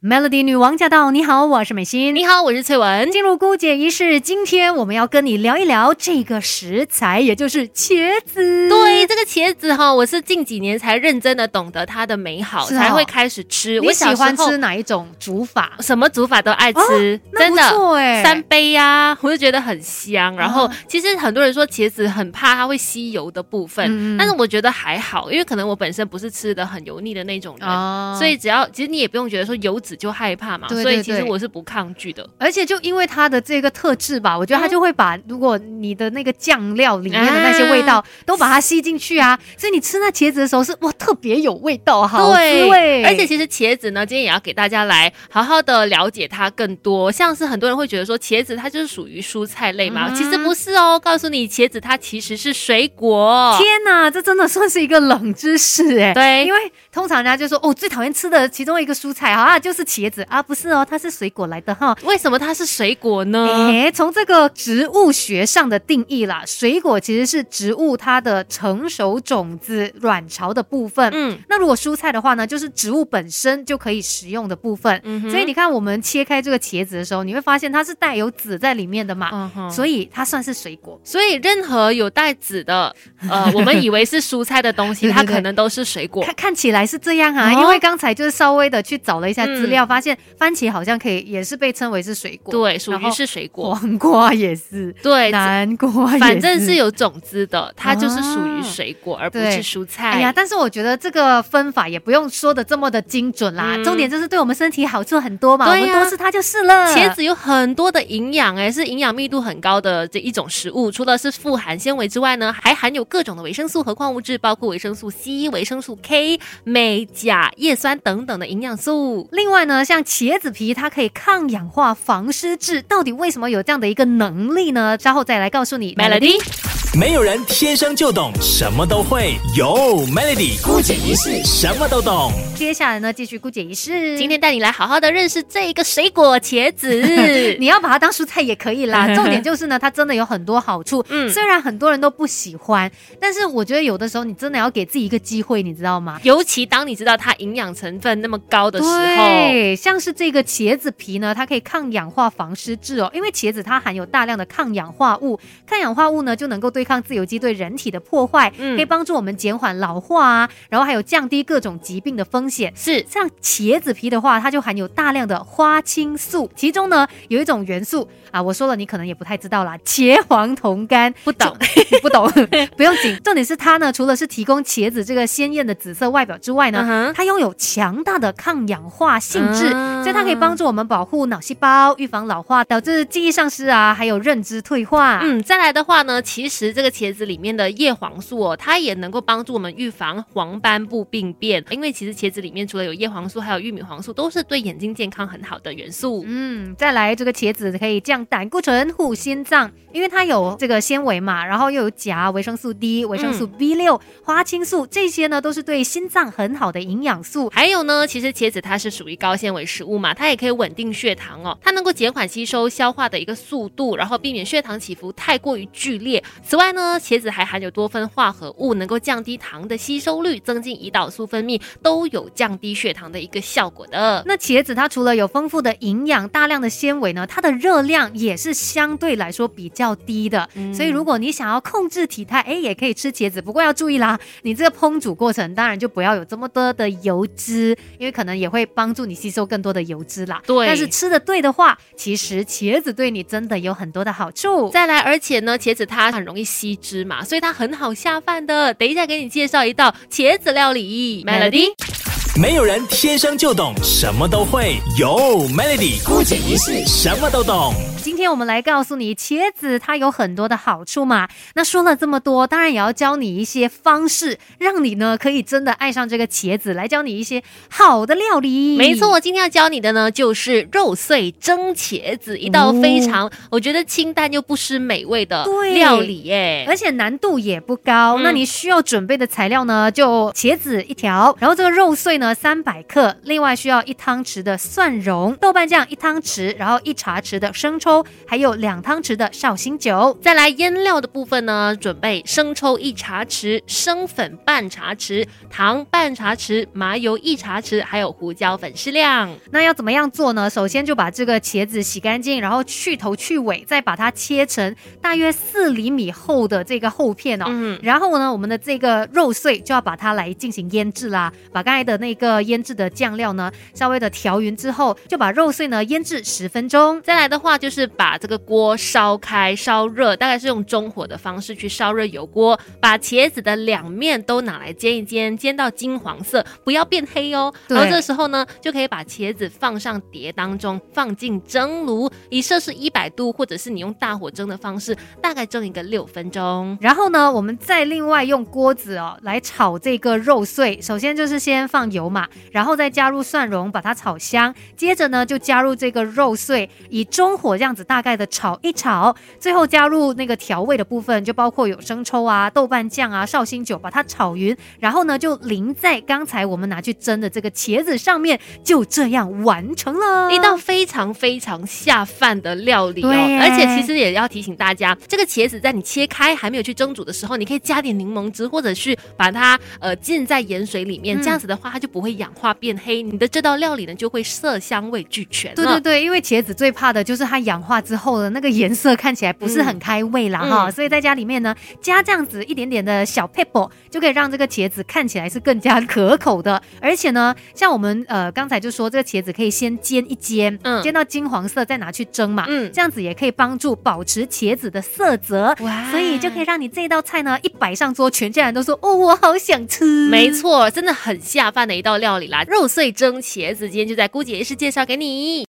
Melody 女王驾到！你好，我是美心。你好，我是翠文。进入姑姐仪式，今天我们要跟你聊一聊这个食材，也就是茄子。对，这个茄子哈，我是近几年才认真的懂得它的美好，才会开始吃。我喜欢吃哪一种煮法？什么煮法都爱吃，真的。哎，三杯呀，我就觉得很香。然后，其实很多人说茄子很怕它会吸油的部分，但是我觉得还好，因为可能我本身不是吃的很油腻的那种人，所以只要其实你也不用觉得说油。就害怕嘛，所以其实我是不抗拒的。而且就因为它的这个特质吧，我觉得它就会把如果你的那个酱料里面的那些味道都把它吸进去啊，所以你吃那茄子的时候是哇特别有味道，好滋味。而且其实茄子呢，今天也要给大家来好好的了解它更多。像是很多人会觉得说茄子它就是属于蔬菜类嘛，其实不是哦。告诉你，茄子它其实是水果。天哪，这真的算是一个冷知识哎。对，因为通常人家就说哦，最讨厌吃的其中一个蔬菜啊就是。是茄子啊，不是哦，它是水果来的哈。为什么它是水果呢？诶，从这个植物学上的定义啦，水果其实是植物它的成熟种子卵巢的部分。嗯，那如果蔬菜的话呢，就是植物本身就可以食用的部分。嗯，所以你看，我们切开这个茄子的时候，你会发现它是带有籽在里面的嘛。嗯哼，所以它算是水果。所以任何有带籽的，呃，我们以为是蔬菜的东西，它可能都是水果。看看起来是这样啊，因为刚才就是稍微的去找了一下资。料发现番茄好像可以，也是被称为是水果，对，属于是水果。黄瓜也是，对，南瓜，反正是有种子的，它就是属于水果，而不是蔬菜。哎呀，但是我觉得这个分法也不用说的这么的精准啦，重点就是对我们身体好处很多嘛，我们多吃它就是了。茄子有很多的营养，哎，是营养密度很高的这一种食物。除了是富含纤维之外呢，还含有各种的维生素和矿物质，包括维生素 C、维生素 K、镁、钾、叶酸等等的营养素。另外。外呢，像茄子皮，它可以抗氧化、防湿质，到底为什么有这样的一个能力呢？稍后再来告诉你。Melody，没有人天生就懂什么都会，有 Melody 姑姐一世什么都懂。接下来呢，继续姑姐一世，今天带你来好好的认识这一个水果茄子。你要把它当蔬菜也可以啦，重点就是呢，它真的有很多好处。嗯，虽然很多人都不喜欢，但是我觉得有的时候你真的要给自己一个机会，你知道吗？尤其当你知道它营养成分那么高的时候。对，像是这个茄子皮呢，它可以抗氧化、防湿质哦。因为茄子它含有大量的抗氧化物，抗氧化物呢就能够对抗自由基对人体的破坏，可以帮助我们减缓老化啊，然后还有降低各种疾病的风险。是，像茄子皮的话，它就含有大量的花青素，其中呢有一种元素啊，我说了你可能也不太知道啦，茄黄酮苷，不懂 不懂，不用紧。重点是它呢，除了是提供茄子这个鲜艳的紫色外表之外呢，它拥有强大的抗氧化性。性质，所以它可以帮助我们保护脑细胞，预防老化导致记忆丧失啊，还有认知退化。嗯，再来的话呢，其实这个茄子里面的叶黄素哦，它也能够帮助我们预防黄斑部病变。因为其实茄子里面除了有叶黄素，还有玉米黄素，都是对眼睛健康很好的元素。嗯，再来这个茄子可以降胆固醇、护心脏，因为它有这个纤维嘛，然后又有钾、维生素 D、维生素 B 六、花青素，这些呢都是对心脏很好的营养素。还有呢，其实茄子它是属于高。高纤维食物嘛，它也可以稳定血糖哦，它能够减缓吸收消化的一个速度，然后避免血糖起伏太过于剧烈。此外呢，茄子还含有多酚化合物，能够降低糖的吸收率，增进胰岛素分泌，都有降低血糖的一个效果的。那茄子它除了有丰富的营养、大量的纤维呢，它的热量也是相对来说比较低的。所以如果你想要控制体态，哎，也可以吃茄子，不过要注意啦，你这个烹煮过程当然就不要有这么多的油脂，因为可能也会帮助你。吸收更多的油脂啦，对。但是吃的对的话，其实茄子对你真的有很多的好处。再来，而且呢，茄子它很容易吸脂嘛，所以它很好下饭的。等一下给你介绍一道茄子料理，Melody。没有人天生就懂什么都会，有 Melody 孤姐一世什么都懂。今天我们来告诉你，茄子它有很多的好处嘛。那说了这么多，当然也要教你一些方式，让你呢可以真的爱上这个茄子。来教你一些好的料理。没错，我今天要教你的呢就是肉碎蒸茄子，一道非常我觉得清淡又不失美味的料理耶，而且难度也不高。那你需要准备的材料呢，就茄子一条，然后这个肉碎呢三百克，另外需要一汤匙的蒜蓉、豆瓣酱一汤匙，然后一茶匙的生抽。抽，还有两汤匙的绍兴酒。再来腌料的部分呢，准备生抽一茶匙，生粉半茶匙，糖半茶匙，麻油一茶匙，还有胡椒粉适量。那要怎么样做呢？首先就把这个茄子洗干净，然后去头去尾，再把它切成大约四厘米厚的这个厚片哦。嗯。然后呢，我们的这个肉碎就要把它来进行腌制啦。把刚才的那个腌制的酱料呢，稍微的调匀之后，就把肉碎呢腌制十分钟。再来的话，就是把这个锅烧开、烧热，大概是用中火的方式去烧热油锅，把茄子的两面都拿来煎一煎，煎到金黄色，不要变黑哦。然后这时候呢，就可以把茄子放上碟当中，放进蒸炉，以摄氏一百度，或者是你用大火蒸的方式，大概蒸一个六分钟。然后呢，我们再另外用锅子哦来炒这个肉碎。首先就是先放油嘛，然后再加入蒜蓉，把它炒香。接着呢，就加入这个肉碎，以中火这样子大概的炒一炒。最后加入那个调味的部分，就包括有生抽啊、豆瓣酱啊、绍兴酒，把它炒匀。然后呢，就淋在刚才我们拿去蒸的这个茄子上面，就这样完成了一道非常非常下饭的料理哦。而且其实也要提醒大家，这个茄子在你切开还没有去蒸煮的时候，你可以加点柠檬汁，或者是把它呃浸在盐水里面，这样子的话它就不会氧化变黑，你的这道料理呢就会色香味俱全。对对对，因为茄子最怕的就是它氧化之后的那个颜色看起来不是很开胃啦哈，所以在家里面呢加这样子一点点的小 pepper 就可以让这个茄子看起来是更加可口的。而且呢，像我们呃刚才就说这个茄子可以先煎一煎，嗯，煎到金黄色再拿去蒸嘛，嗯，这样子也可以帮助保持茄子的色泽，哇，所以就可以让你这道菜呢一摆上桌，全家人都说哦我好想吃。没错，真的很下饭的一道料理啦，肉碎蒸茄子，今天就在姑姐也是介绍给你。